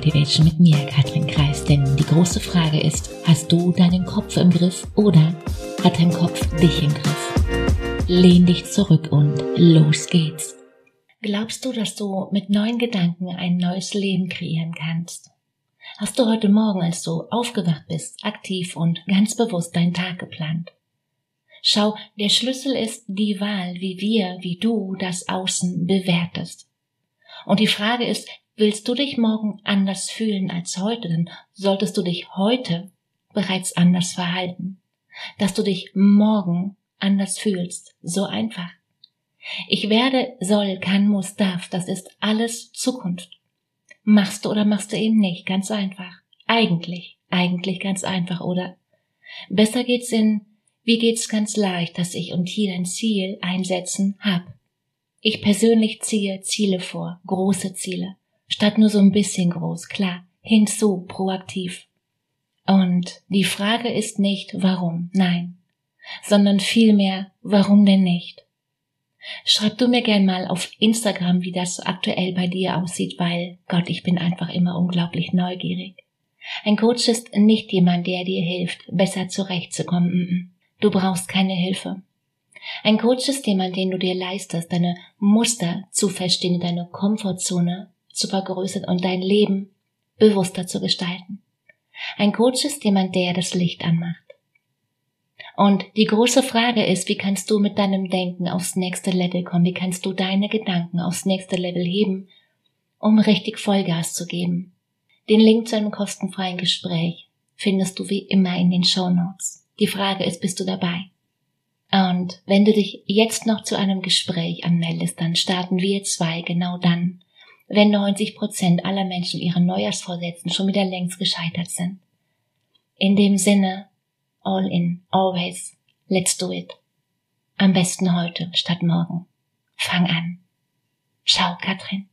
Motivation mit mir, Katrin Kreis. Denn die große Frage ist, hast du deinen Kopf im Griff oder hat dein Kopf dich im Griff? Lehn dich zurück und los geht's. Glaubst du, dass du mit neuen Gedanken ein neues Leben kreieren kannst? Hast du heute Morgen, als du aufgewacht bist, aktiv und ganz bewusst deinen Tag geplant? Schau, der Schlüssel ist die Wahl, wie wir, wie du das Außen bewertest. Und die Frage ist, willst du dich morgen anders fühlen als heute, dann solltest du dich heute bereits anders verhalten. Dass du dich morgen anders fühlst. So einfach. Ich werde, soll, kann, muss, darf. Das ist alles Zukunft. Machst du oder machst du eben nicht. Ganz einfach. Eigentlich. Eigentlich ganz einfach, oder? Besser geht's in, wie geht's ganz leicht, dass ich und hier ein Ziel einsetzen hab. Ich persönlich ziehe Ziele vor, große Ziele, statt nur so ein bisschen groß, klar, hinzu, proaktiv. Und die Frage ist nicht, warum, nein, sondern vielmehr, warum denn nicht? Schreib du mir gern mal auf Instagram, wie das aktuell bei dir aussieht, weil Gott, ich bin einfach immer unglaublich neugierig. Ein Coach ist nicht jemand, der dir hilft, besser zurechtzukommen. Du brauchst keine Hilfe. Ein Coach ist jemand, den du dir leistest, deine Muster zu verstehen, deine Komfortzone zu vergrößern und dein Leben bewusster zu gestalten. Ein Coach ist jemand, der das Licht anmacht. Und die große Frage ist, wie kannst du mit deinem Denken aufs nächste Level kommen? Wie kannst du deine Gedanken aufs nächste Level heben, um richtig Vollgas zu geben? Den Link zu einem kostenfreien Gespräch findest du wie immer in den Show Notes. Die Frage ist, bist du dabei? Und wenn du dich jetzt noch zu einem Gespräch anmeldest, dann starten wir zwei genau dann, wenn 90 Prozent aller Menschen ihren Neujahrsvorsätzen schon wieder längst gescheitert sind. In dem Sinne, all in, always, let's do it. Am besten heute statt morgen. Fang an. Ciao, Katrin.